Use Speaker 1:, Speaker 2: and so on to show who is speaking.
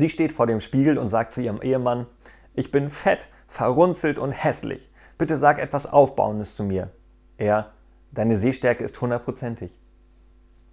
Speaker 1: Sie steht vor dem Spiegel und sagt zu ihrem Ehemann, ich bin fett, verrunzelt und hässlich. Bitte sag etwas Aufbauendes zu mir. Er, deine Sehstärke ist hundertprozentig.